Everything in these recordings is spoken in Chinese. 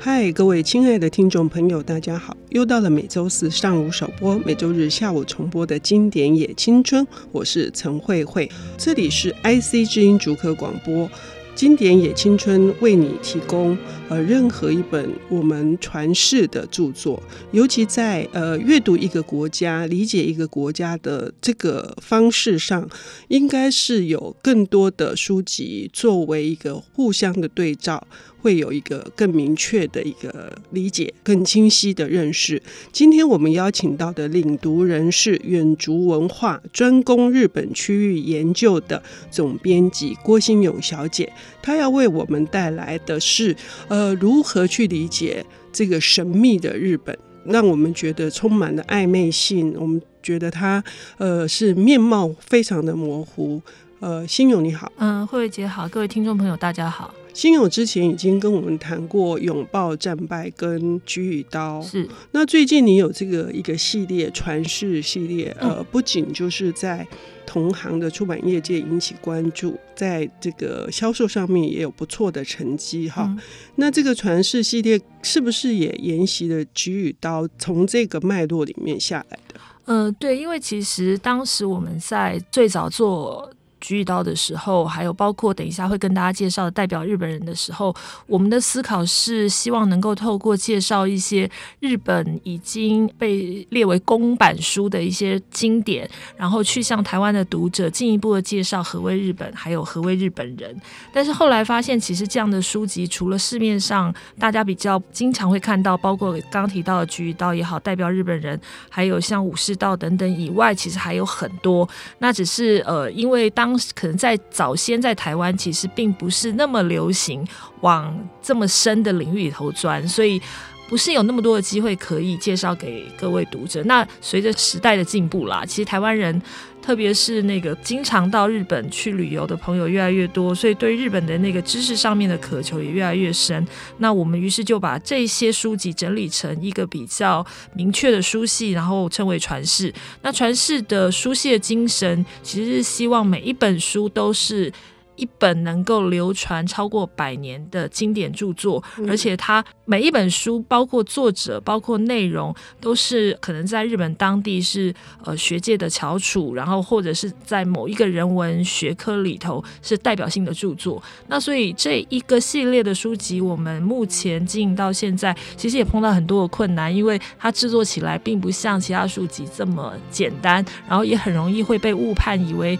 嗨，各位亲爱的听众朋友，大家好！又到了每周四上午首播、每周日下午重播的经典也青春，我是陈慧慧，这里是 IC 之音主客广播。经典也青春为你提供呃任何一本我们传世的著作，尤其在呃阅读一个国家、理解一个国家的这个方式上，应该是有更多的书籍作为一个互相的对照。会有一个更明确的一个理解，更清晰的认识。今天我们邀请到的领读人是远足文化专攻日本区域研究的总编辑郭新勇小姐，她要为我们带来的是，呃，如何去理解这个神秘的日本，让我们觉得充满了暧昧性。我们觉得它，呃，是面貌非常的模糊。呃，新勇你好，嗯，慧慧姐好，各位听众朋友大家好。心咏之前已经跟我们谈过拥抱战败跟菊与刀，是。那最近你有这个一个系列传世系列，嗯、呃，不仅就是在同行的出版业界引起关注，在这个销售上面也有不错的成绩哈。嗯、那这个传世系列是不是也沿袭了菊与刀从这个脉络里面下来的？呃，对，因为其实当时我们在最早做。菊与刀的时候，还有包括等一下会跟大家介绍的代表日本人的时候，我们的思考是希望能够透过介绍一些日本已经被列为公版书的一些经典，然后去向台湾的读者进一步的介绍何谓日本，还有何谓日本人。但是后来发现，其实这样的书籍除了市面上大家比较经常会看到，包括刚提到的菊与刀也好，代表日本人，还有像武士道等等以外，其实还有很多。那只是呃，因为当可能在早先在台湾，其实并不是那么流行往这么深的领域里头钻，所以不是有那么多的机会可以介绍给各位读者。那随着时代的进步啦，其实台湾人。特别是那个经常到日本去旅游的朋友越来越多，所以对日本的那个知识上面的渴求也越来越深。那我们于是就把这些书籍整理成一个比较明确的书系，然后称为传世。那传世的书系的精神，其实是希望每一本书都是。一本能够流传超过百年的经典著作，而且它每一本书，包括作者、包括内容，都是可能在日本当地是呃学界的翘楚，然后或者是在某一个人文学科里头是代表性的著作。那所以这一个系列的书籍，我们目前经营到现在，其实也碰到很多的困难，因为它制作起来并不像其他书籍这么简单，然后也很容易会被误判以为。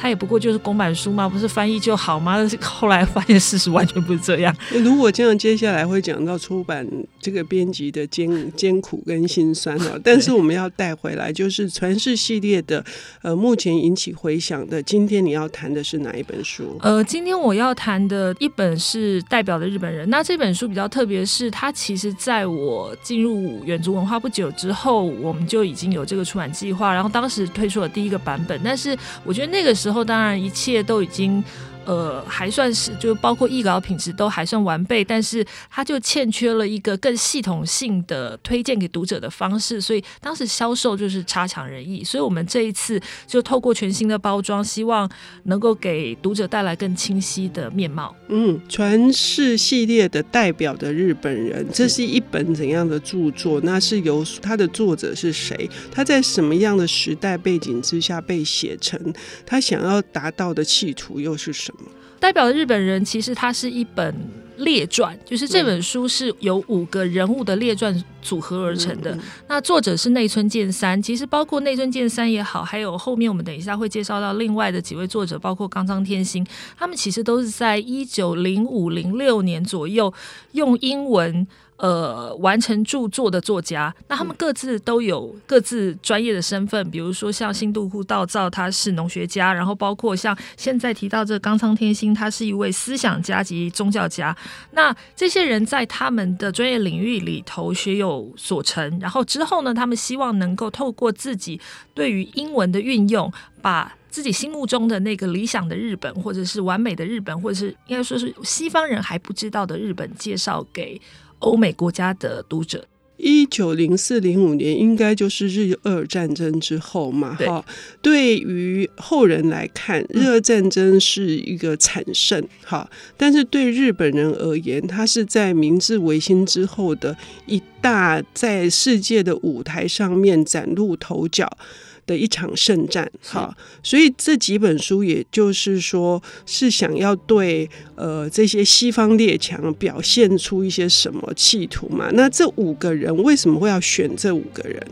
它也不过就是公版书嘛，不是翻译就好吗？后来发现事实完全不是这样。如果这样，接下来会讲到出版这个编辑的艰艰苦跟辛酸哦。但是我们要带回来，就是传世系列的，呃，目前引起回响的。今天你要谈的是哪一本书？呃，今天我要谈的一本是代表的日本人。那这本书比较特别，是它其实在我进入远足文化不久之后，我们就已经有这个出版计划，然后当时推出了第一个版本。但是我觉得那个时候。之后，当然一切都已经。呃，还算是就包括译稿品质都还算完备，但是它就欠缺了一个更系统性的推荐给读者的方式，所以当时销售就是差强人意。所以我们这一次就透过全新的包装，希望能够给读者带来更清晰的面貌。嗯，传世系列的代表的日本人，这是一本怎样的著作？那是由他的作者是谁？他在什么样的时代背景之下被写成？他想要达到的企图又是什么？代表的日本人，其实它是一本列传，就是这本书是由五个人物的列传组合而成的。那作者是内村健三，其实包括内村健三也好，还有后面我们等一下会介绍到另外的几位作者，包括冈仓天心，他们其实都是在一九零五零六年左右用英文。呃，完成著作的作家，那他们各自都有各自专业的身份，比如说像新渡户道造，他是农学家，然后包括像现在提到这个冈仓天心，他是一位思想家及宗教家。那这些人在他们的专业领域里头学有所成，然后之后呢，他们希望能够透过自己对于英文的运用，把自己心目中的那个理想的日本，或者是完美的日本，或者是应该说是西方人还不知道的日本，介绍给欧美国家的读者，一九零四零五年应该就是日俄战争之后嘛，哈。对于后人来看，日俄战争是一个惨胜，哈。但是对日本人而言，它是在明治维新之后的一大在世界的舞台上面崭露头角的一场圣战，好，所以这几本书也就是说是想要对呃这些西方列强表现出一些什么企图嘛？那这五个人为什么会要选这五个人？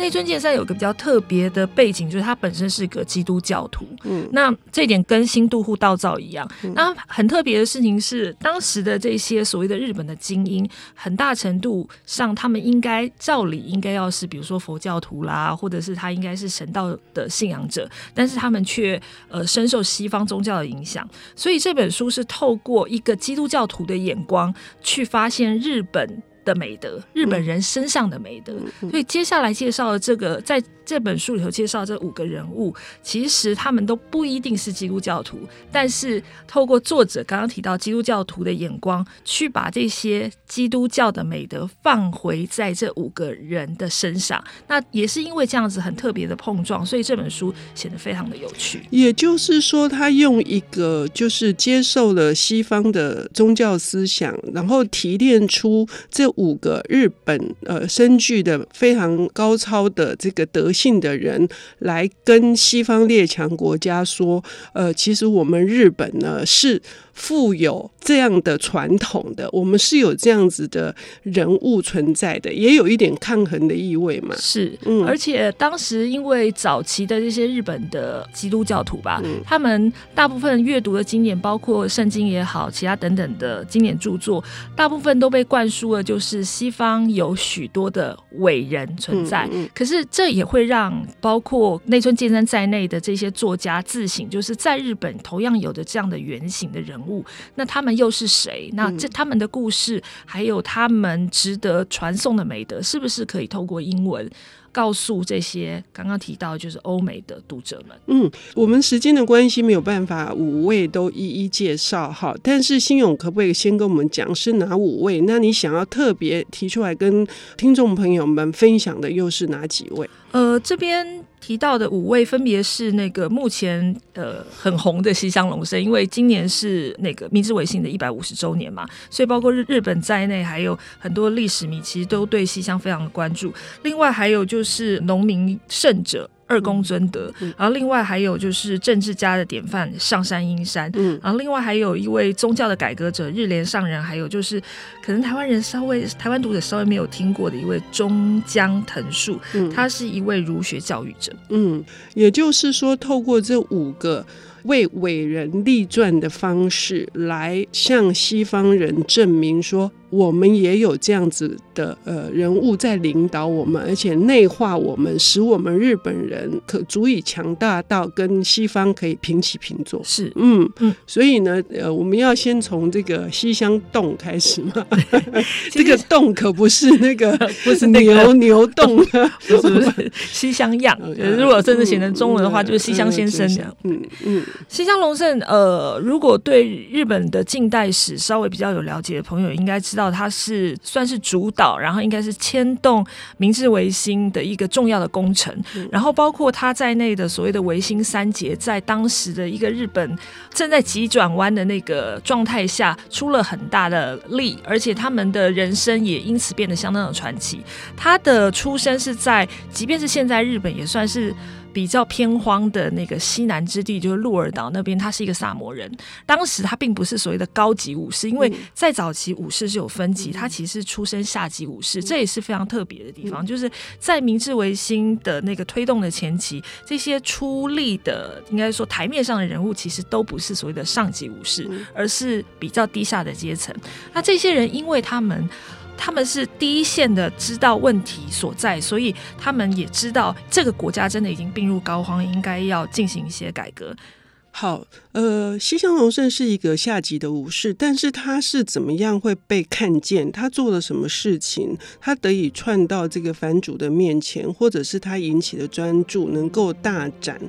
内村健三有个比较特别的背景，就是他本身是个基督教徒。嗯，那这一点跟新渡户道造一样。嗯、那很特别的事情是，当时的这些所谓的日本的精英，很大程度上他们应该照理应该要是，比如说佛教徒啦，或者是他应该是神道的信仰者，但是他们却呃深受西方宗教的影响。所以这本书是透过一个基督教徒的眼光去发现日本的美德，日本人身上的美德。所以接下来介绍的这个在。这本书里头介绍这五个人物，其实他们都不一定是基督教徒，但是透过作者刚刚提到基督教徒的眼光，去把这些基督教的美德放回在这五个人的身上。那也是因为这样子很特别的碰撞，所以这本书显得非常的有趣。也就是说，他用一个就是接受了西方的宗教思想，然后提炼出这五个日本呃深具的非常高超的这个德性的人来跟西方列强国家说，呃，其实我们日本呢是。富有这样的传统的，我们是有这样子的人物存在的，也有一点抗衡的意味嘛。是，嗯，而且当时因为早期的这些日本的基督教徒吧，嗯、他们大部分阅读的经典，包括圣经也好，其他等等的经典著作，大部分都被灌输了，就是西方有许多的伟人存在。嗯嗯、可是这也会让包括内村健三在内的这些作家自省，就是在日本同样有着这样的原型的人物。那他们又是谁？那这他们的故事，还有他们值得传颂的美德，是不是可以透过英文告诉这些刚刚提到就是欧美的读者们？嗯，我们时间的关系没有办法五位都一一介绍哈。但是新勇可不可以先跟我们讲是哪五位？那你想要特别提出来跟听众朋友们分享的又是哪几位？呃，这边。提到的五位分别是那个目前呃很红的西乡隆盛，因为今年是那个明治维新的一百五十周年嘛，所以包括日日本在内，还有很多历史迷其实都对西乡非常的关注。另外还有就就是农民胜者。二宫尊德，然后另外还有就是政治家的典范上山英山，嗯，然后另外还有一位宗教的改革者日莲上人，还有就是可能台湾人稍微台湾读者稍微没有听过的一位中江藤树，嗯，他是一位儒学教育者，嗯，也就是说透过这五个。为伟人立传的方式来向西方人证明说，我们也有这样子的呃人物在领导我们，而且内化我们，使我们日本人可足以强大到跟西方可以平起平坐。是，嗯嗯，所以呢，呃，我们要先从这个西乡洞开始嘛。这个洞可不是那个，不是牛、那个、牛洞，不是不是西乡样。如果真的写成中文的话，就是西乡先生这样。嗯嗯。西乡隆盛，呃，如果对日本的近代史稍微比较有了解的朋友，应该知道他是算是主导，然后应该是牵动明治维新的一个重要的工程。嗯、然后包包括他在内的所谓的维新三杰，在当时的一个日本正在急转弯的那个状态下，出了很大的力，而且他们的人生也因此变得相当的传奇。他的出生是在，即便是现在日本也算是。比较偏荒的那个西南之地，就是鹿儿岛那边，他是一个萨摩人。当时他并不是所谓的高级武士，因为在早期武士是有分级，他其实是出身下级武士，这也是非常特别的地方。就是在明治维新的那个推动的前期，这些出力的，应该说台面上的人物，其实都不是所谓的上级武士，而是比较低下的阶层。那这些人，因为他们。他们是第一线的，知道问题所在，所以他们也知道这个国家真的已经病入膏肓，应该要进行一些改革。好，呃，西乡隆盛是一个下级的武士，但是他是怎么样会被看见？他做了什么事情？他得以窜到这个藩主的面前，或者是他引起的专注能够大展？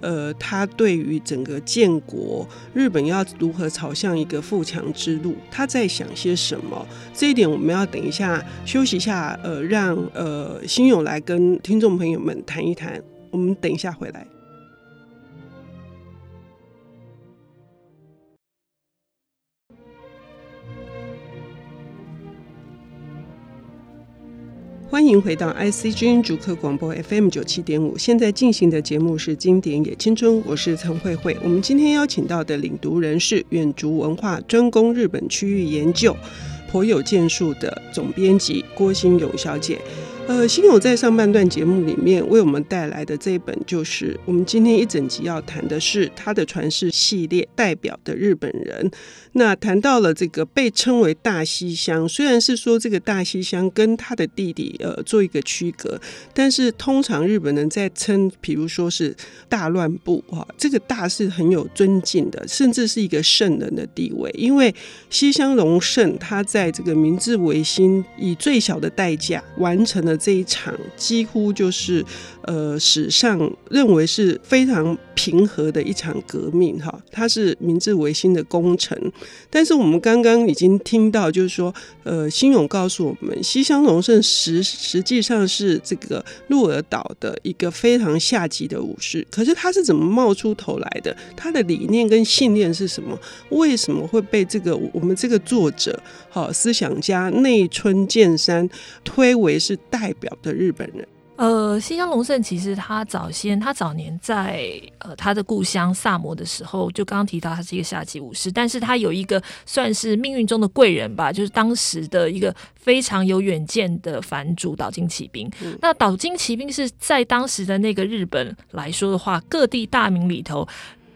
呃，他对于整个建国，日本要如何朝向一个富强之路，他在想些什么？这一点我们要等一下休息一下，呃，让呃新勇来跟听众朋友们谈一谈。我们等一下回来。欢迎回到 IC 之音竹客广播 FM 九七点五，现在进行的节目是《经典也青春》，我是陈慧慧。我们今天邀请到的领读人是远足文化专攻日本区域研究、颇有建树的总编辑郭新勇小姐。呃，心友在上半段节目里面为我们带来的这一本，就是我们今天一整集要谈的是他的传世系列代表的日本人。那谈到了这个被称为大西乡，虽然是说这个大西乡跟他的弟弟呃做一个区隔，但是通常日本人在称，比如说是大乱步哈，这个大是很有尊敬的，甚至是一个圣人的地位，因为西乡隆盛他在这个明治维新以最小的代价完成了。这一场几乎就是呃史上认为是非常平和的一场革命哈，它是明治维新的功臣。但是我们刚刚已经听到，就是说呃，新勇告诉我们，西乡隆盛实实际上是这个鹿儿岛的一个非常下级的武士。可是他是怎么冒出头来的？他的理念跟信念是什么？为什么会被这个我们这个作者好思想家内村健三推为是大代表的日本人，呃，西乡隆盛其实他早先，他早年在呃他的故乡萨摩的时候，就刚刚提到他是一个下级武士，但是他有一个算是命运中的贵人吧，就是当时的一个非常有远见的藩主岛津骑兵。嗯、那岛津骑兵是在当时的那个日本来说的话，各地大名里头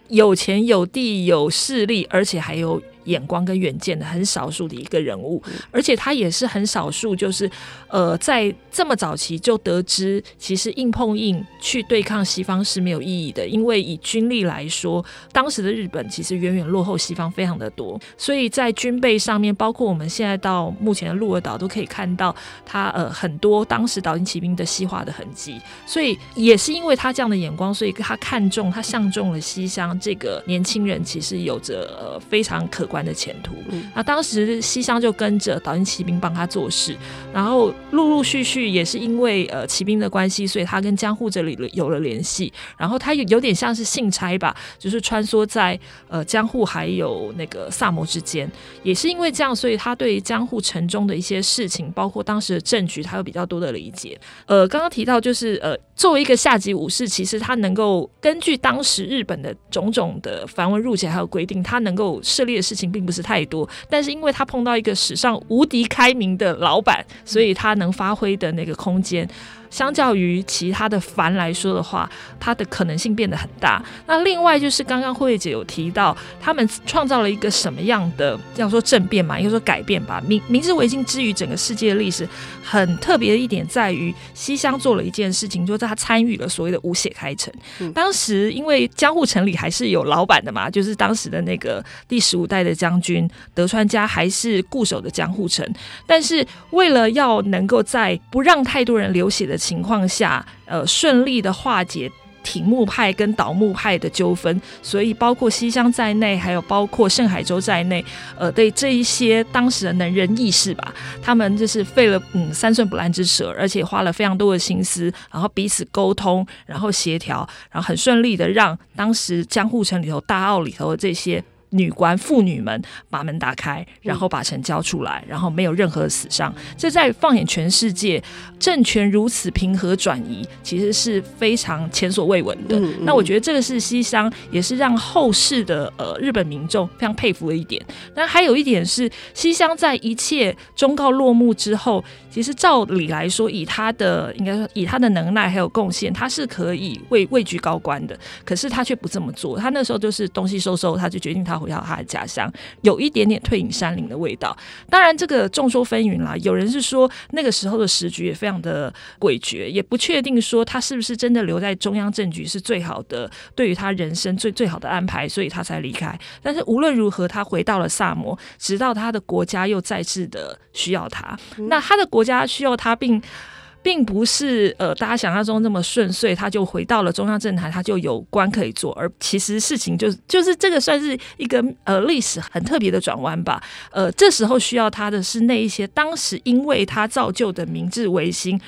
有钱有地有势力，而且还有。眼光跟远见的很少数的一个人物，而且他也是很少数，就是呃，在这么早期就得知，其实硬碰硬去对抗西方是没有意义的，因为以军力来说，当时的日本其实远远落后西方非常的多，所以在军备上面，包括我们现在到目前的鹿儿岛都可以看到他呃很多当时岛津骑兵的西化的痕迹，所以也是因为他这样的眼光，所以他看中他相中了西乡这个年轻人，其实有着呃非常可观的前途。那当时西乡就跟着岛津骑兵帮他做事，然后陆陆续续也是因为呃骑兵的关系，所以他跟江户这里有了联系。然后他有有点像是信差吧，就是穿梭在呃江户还有那个萨摩之间。也是因为这样，所以他对江户城中的一些事情，包括当时的政局，他有比较多的理解。呃，刚刚提到就是呃作为一个下级武士，其实他能够根据当时日本的种种的繁文缛节还有规定，他能够设立的事情。并不是太多，但是因为他碰到一个史上无敌开明的老板，所以他能发挥的那个空间。相较于其他的凡来说的话，它的可能性变得很大。那另外就是刚刚慧慧姐有提到，他们创造了一个什么样的，要说政变嘛，应该说改变吧。明明治维新之于整个世界的历史，很特别的一点在于西乡做了一件事情，就是他参与了所谓的无血开城。嗯、当时因为江户城里还是有老板的嘛，就是当时的那个第十五代的将军德川家还是固守的江户城，但是为了要能够在不让太多人流血的情况下，呃，顺利的化解挺木派跟倒木派的纠纷，所以包括西乡在内，还有包括盛海舟在内，呃，对这一些当时的能人异士吧，他们就是费了嗯三寸不烂之舌，而且花了非常多的心思，然后彼此沟通，然后协调，然后很顺利的让当时江户城里头大奥里头的这些。女官、妇女们把门打开，然后把城交出来，然后没有任何死伤。这在放眼全世界，政权如此平和转移，其实是非常前所未闻的。嗯嗯、那我觉得这个是西乡，也是让后世的呃日本民众非常佩服的一点。那还有一点是，西乡在一切忠告落幕之后，其实照理来说，以他的应该说以他的能耐还有贡献，他是可以位位居高官的。可是他却不这么做，他那时候就是东西收收，他就决定他。回到他的家乡，有一点点退隐山林的味道。当然，这个众说纷纭啦。有人是说那个时候的时局也非常的诡谲，也不确定说他是不是真的留在中央政局是最好的，对于他人生最最好的安排，所以他才离开。但是无论如何，他回到了萨摩，直到他的国家又再次的需要他。那他的国家需要他，并。并不是呃，大家想象中那么顺遂，他就回到了中央政坛，他就有官可以做。而其实事情就就是这个算是一个呃历史很特别的转弯吧。呃，这时候需要他的是那一些当时因为他造就的明治维新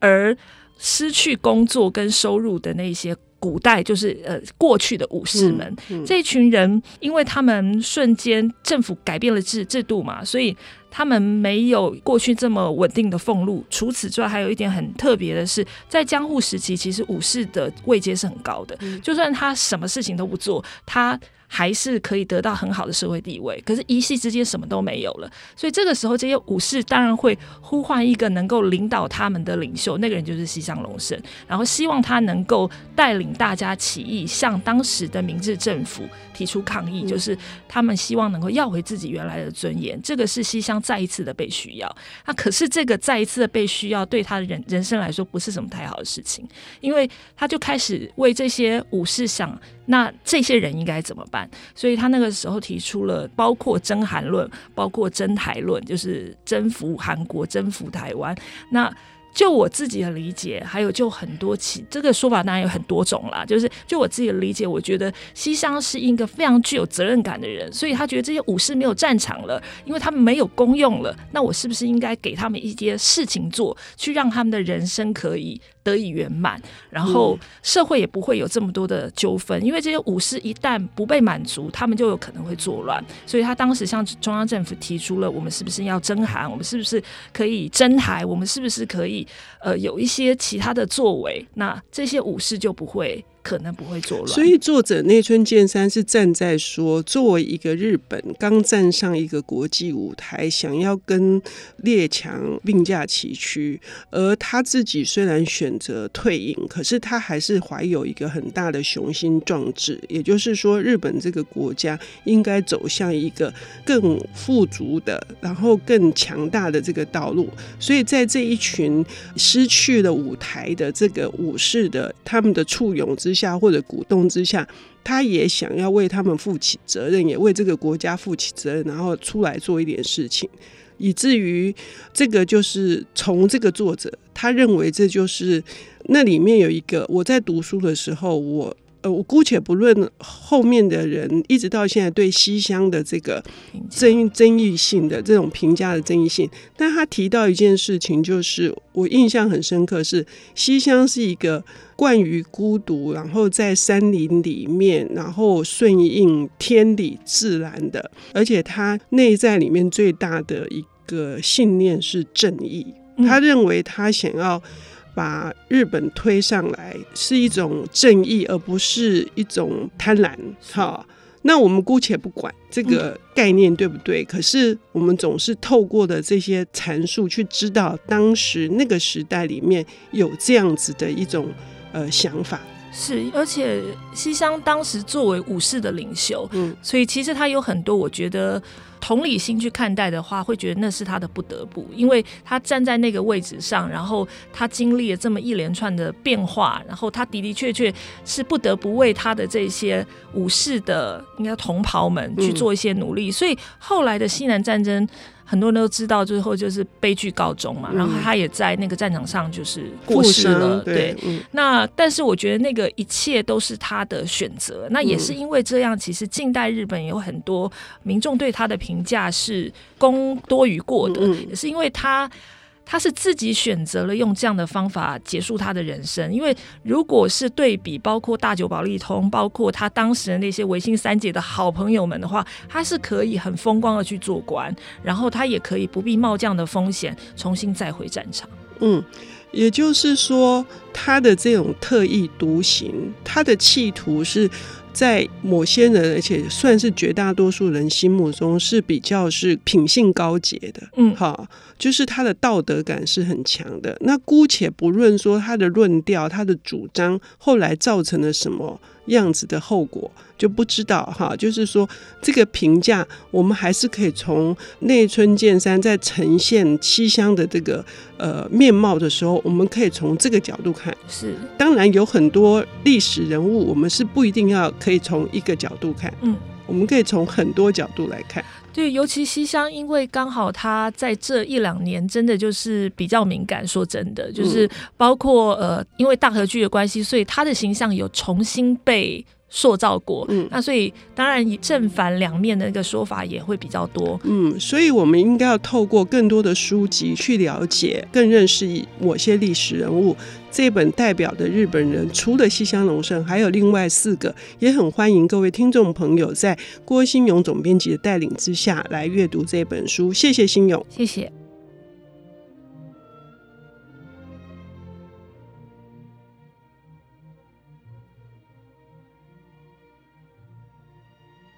而失去工作跟收入的那些古代，就是呃过去的武士们。嗯嗯、这一群人，因为他们瞬间政府改变了制制度嘛，所以。他们没有过去这么稳定的俸禄。除此之外，还有一点很特别的是，在江户时期，其实武士的位阶是很高的。就算他什么事情都不做，他。还是可以得到很好的社会地位，可是，一夕之间什么都没有了。所以这个时候，这些武士当然会呼唤一个能够领导他们的领袖，那个人就是西乡隆盛，然后希望他能够带领大家起义，向当时的明治政府提出抗议，就是他们希望能够要回自己原来的尊严。这个是西乡再一次的被需要。那可是这个再一次的被需要，对他的人人生来说不是什么太好的事情，因为他就开始为这些武士想。那这些人应该怎么办？所以他那个时候提出了包括征韩论，包括征台论，就是征服韩国、征服台湾。那就我自己的理解，还有就很多其这个说法当然有很多种啦。就是就我自己的理解，我觉得西乡是一个非常具有责任感的人，所以他觉得这些武士没有战场了，因为他们没有功用了。那我是不是应该给他们一些事情做，去让他们的人生可以得以圆满，然后社会也不会有这么多的纠纷，因为这些武士一旦不被满足，他们就有可能会作乱。所以他当时向中央政府提出了：我们是不是要征韩？我们是不是可以征台？我们是不是可以呃有一些其他的作为？那这些武士就不会。可能不会作乱，所以作者内村健三是站在说，作为一个日本刚站上一个国际舞台，想要跟列强并驾齐驱，而他自己虽然选择退隐，可是他还是怀有一个很大的雄心壮志，也就是说，日本这个国家应该走向一个更富足的，然后更强大的这个道路。所以在这一群失去了舞台的这个武士的他们的簇拥之下或者鼓动之下，他也想要为他们负起责任，也为这个国家负起责任，然后出来做一点事情，以至于这个就是从这个作者，他认为这就是那里面有一个，我在读书的时候，我。呃，我姑且不论后面的人一直到现在对西乡的这个争争议性的这种评价的争议性，但他提到一件事情，就是我印象很深刻，是西乡是一个惯于孤独，然后在山林里面，然后顺应天理自然的，而且他内在里面最大的一个信念是正义，他认为他想要。把日本推上来是一种正义，而不是一种贪婪。哈，那我们姑且不管这个概念对不对，可是我们总是透过的这些阐述去知道，当时那个时代里面有这样子的一种呃想法。是，而且西乡当时作为武士的领袖，嗯，所以其实他有很多，我觉得。同理心去看待的话，会觉得那是他的不得不，因为他站在那个位置上，然后他经历了这么一连串的变化，然后他的的确确是不得不为他的这些武士的应该同袍们去做一些努力，嗯、所以后来的西南战争。很多人都知道，最后就是悲剧告终嘛。嗯、然后他也在那个战场上就是过世了。对，对嗯、那但是我觉得那个一切都是他的选择。那也是因为这样，其实近代日本有很多民众对他的评价是功多于过的，嗯、也是因为他。他是自己选择了用这样的方法结束他的人生，因为如果是对比，包括大久保利通，包括他当时的那些维新三杰的好朋友们的话，他是可以很风光的去做官，然后他也可以不必冒这样的风险重新再回战场。嗯，也就是说，他的这种特立独行，他的企图是。在某些人，而且算是绝大多数人心目中是比较是品性高洁的，嗯，哈，就是他的道德感是很强的。那姑且不论说他的论调、他的主张后来造成了什么样子的后果，就不知道哈。就是说，这个评价我们还是可以从内村健三在呈现七乡的这个呃面貌的时候，我们可以从这个角度看。是，当然有很多历史人物，我们是不一定要可以从一个角度看。嗯，我们可以从很多角度来看。对，尤其西乡，因为刚好他在这一两年真的就是比较敏感。说真的，就是包括呃，因为大和剧的关系，所以他的形象有重新被塑造过。嗯，那所以当然以正反两面的那个说法也会比较多。嗯，所以我们应该要透过更多的书籍去了解，更认识某些历史人物。这本代表的日本人，除了西乡隆盛，还有另外四个，也很欢迎各位听众朋友在郭新勇总编辑的带领之下来阅读这本书。谢谢新勇，谢谢。